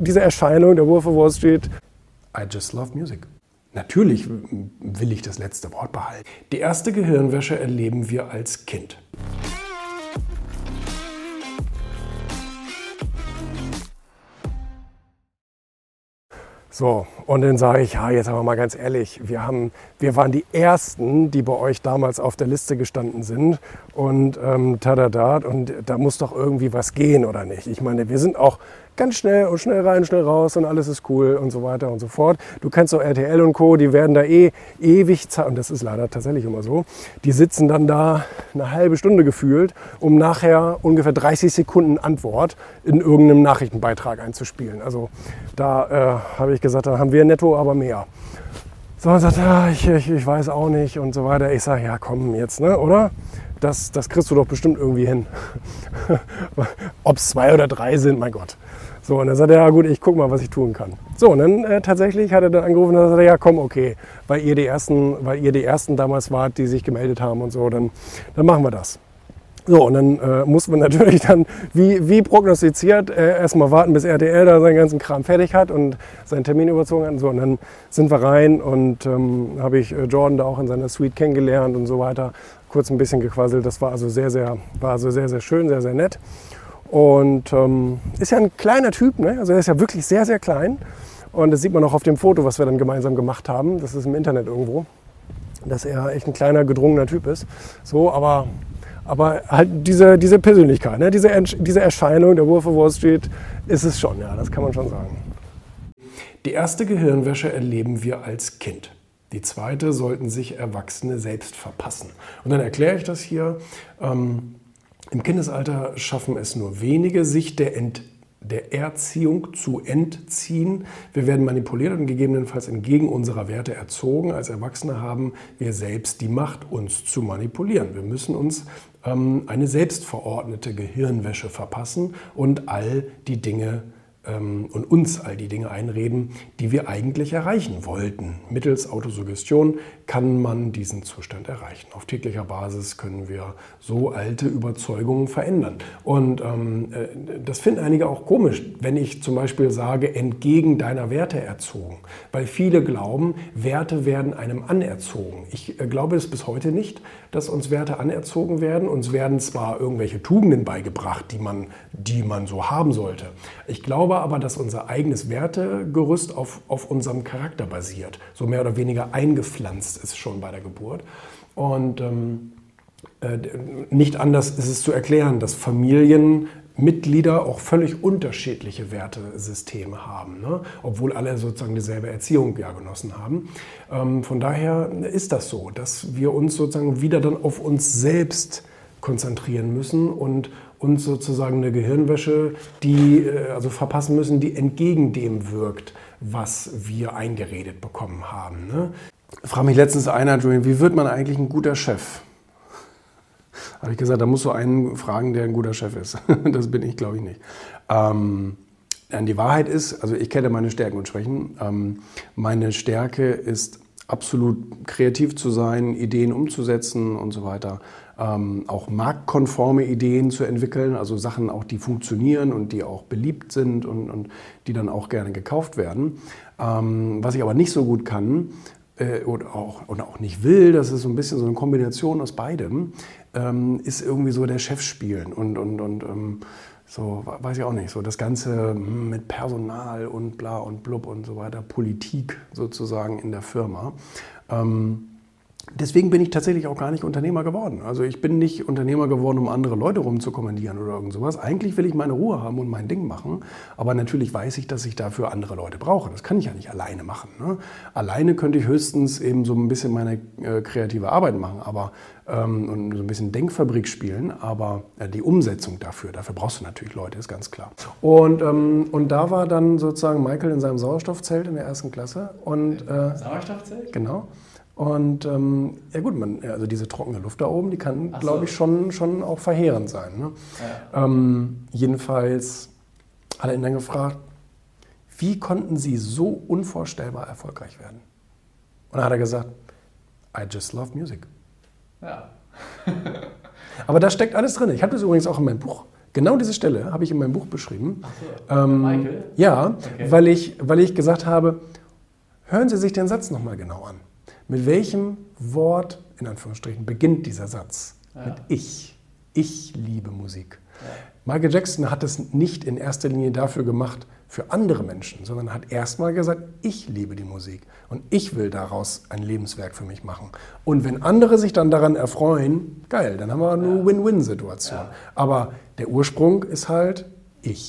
Diese Erscheinung, der Wolf of Wall Street, I just love music. Natürlich will ich das letzte Wort behalten. Die erste Gehirnwäsche erleben wir als Kind. So, und dann sage ich, ja, jetzt aber mal ganz ehrlich, wir, haben, wir waren die Ersten, die bei euch damals auf der Liste gestanden sind und ähm, tadada, und da muss doch irgendwie was gehen, oder nicht? Ich meine, wir sind auch ganz schnell und schnell rein, schnell raus und alles ist cool und so weiter und so fort. Du kennst doch RTL und Co., die werden da eh ewig, und das ist leider tatsächlich immer so, die sitzen dann da eine halbe Stunde gefühlt, um nachher ungefähr 30 Sekunden Antwort in irgendeinem Nachrichtenbeitrag einzuspielen. Also da äh, habe ich gesagt, da haben wir netto aber mehr. So, und sagt, ah, ich, ich, ich weiß auch nicht und so weiter. Ich sage, ja komm jetzt, ne, oder? Das, das kriegst du doch bestimmt irgendwie hin. Ob es zwei oder drei sind, mein Gott. So, und dann sagt er, ja gut, ich guck mal, was ich tun kann. So, und dann äh, tatsächlich hat er dann angerufen und sagt, ja komm, okay, weil ihr die ersten, weil ihr die ersten damals wart, die sich gemeldet haben und so, dann, dann machen wir das. So, und dann äh, muss man natürlich dann, wie, wie prognostiziert, äh, erstmal warten, bis RTL da seinen ganzen Kram fertig hat und seinen Termin überzogen hat. Und, so, und dann sind wir rein und ähm, habe ich äh, Jordan da auch in seiner Suite kennengelernt und so weiter. Kurz ein bisschen gequasselt. Das war also sehr, sehr, war also sehr, sehr schön, sehr, sehr nett. Und ähm, ist ja ein kleiner Typ, ne? also er ist ja wirklich sehr, sehr klein. Und das sieht man auch auf dem Foto, was wir dann gemeinsam gemacht haben. Das ist im Internet irgendwo, dass er echt ein kleiner, gedrungener Typ ist. So, aber, aber halt diese, diese Persönlichkeit, ne? diese, diese Erscheinung, der Wolf of Wall Street, ist es schon, ja, das kann man schon sagen. Die erste Gehirnwäsche erleben wir als Kind. Die zweite sollten sich Erwachsene selbst verpassen. Und dann erkläre ich das hier. Ähm, im Kindesalter schaffen es nur wenige, sich der, Ent, der Erziehung zu entziehen. Wir werden manipuliert und gegebenenfalls entgegen unserer Werte erzogen. Als Erwachsene haben wir selbst die Macht, uns zu manipulieren. Wir müssen uns eine selbstverordnete Gehirnwäsche verpassen und all die Dinge ähm, und uns all die Dinge einreden, die wir eigentlich erreichen wollten. Mittels Autosuggestion kann man diesen Zustand erreichen. Auf täglicher Basis können wir so alte Überzeugungen verändern. Und ähm, äh, das finden einige auch komisch, wenn ich zum Beispiel sage, entgegen deiner Werte erzogen. Weil viele glauben, Werte werden einem anerzogen. Ich äh, glaube es bis heute nicht, dass uns Werte anerzogen werden. Uns werden zwar irgendwelche Tugenden beigebracht, die man, die man so haben sollte. Ich glaube aber, dass unser eigenes Wertegerüst auf, auf unserem Charakter basiert. So mehr oder weniger eingepflanzt ist schon bei der Geburt. Und ähm, äh, nicht anders ist es zu erklären, dass Familienmitglieder auch völlig unterschiedliche Wertesysteme haben, ne? obwohl alle sozusagen dieselbe Erziehung ja genossen haben. Ähm, von daher ist das so, dass wir uns sozusagen wieder dann auf uns selbst konzentrieren müssen und uns sozusagen eine Gehirnwäsche, die äh, also verpassen müssen, die entgegen dem wirkt, was wir eingeredet bekommen haben. Ne? Frag mich letztens einer, Julian, wie wird man eigentlich ein guter Chef? Habe ich gesagt, da musst du einen fragen, der ein guter Chef ist. das bin ich, glaube ich, nicht. Ähm, die Wahrheit ist, also ich kenne meine Stärken und Schwächen. Ähm, meine Stärke ist absolut kreativ zu sein, Ideen umzusetzen und so weiter. Ähm, auch marktkonforme Ideen zu entwickeln, also Sachen auch, die funktionieren und die auch beliebt sind und, und die dann auch gerne gekauft werden. Ähm, was ich aber nicht so gut kann, äh, oder, auch, oder auch nicht will, das ist so ein bisschen so eine Kombination aus beidem, ähm, ist irgendwie so der Chef spielen und, und, und ähm, so, weiß ich auch nicht, so das Ganze hm, mit Personal und bla und blub und so weiter, Politik sozusagen in der Firma. Ähm, Deswegen bin ich tatsächlich auch gar nicht Unternehmer geworden. Also ich bin nicht Unternehmer geworden, um andere Leute rumzukommandieren oder irgend sowas. Eigentlich will ich meine Ruhe haben und mein Ding machen. Aber natürlich weiß ich, dass ich dafür andere Leute brauche. Das kann ich ja nicht alleine machen. Ne? Alleine könnte ich höchstens eben so ein bisschen meine äh, kreative Arbeit machen aber, ähm, und so ein bisschen Denkfabrik spielen. Aber äh, die Umsetzung dafür, dafür brauchst du natürlich Leute, ist ganz klar. Und, ähm, und da war dann sozusagen Michael in seinem Sauerstoffzelt in der ersten Klasse. Und, äh, Sauerstoffzelt? Genau. Und ähm, ja gut, man, also diese trockene Luft da oben, die kann, so. glaube ich, schon, schon auch verheerend sein. Ne? Ja. Ähm, jedenfalls hat er ihn dann gefragt, wie konnten Sie so unvorstellbar erfolgreich werden? Und dann hat er gesagt, I just love music. Ja. Aber da steckt alles drin. Ich habe das übrigens auch in meinem Buch Genau diese Stelle habe ich in meinem Buch beschrieben. Ach so, Ähm, Michael? Ja, Okay. weil, ich, weil ich gesagt habe, hören Sie sich den Satz nochmal genau an. Mit welchem Wort, in Anführungsstrichen, beginnt dieser Satz? Ja. Mit ich. Ich liebe Musik. Michael Jackson hat es nicht in erster Linie dafür gemacht, für andere Menschen, sondern hat erstmal gesagt, ich liebe die Musik und ich will daraus ein Lebenswerk für mich machen. Und wenn andere sich dann daran erfreuen, geil, dann haben wir eine Win-Win-Situation. Aber der Ursprung ist halt ich.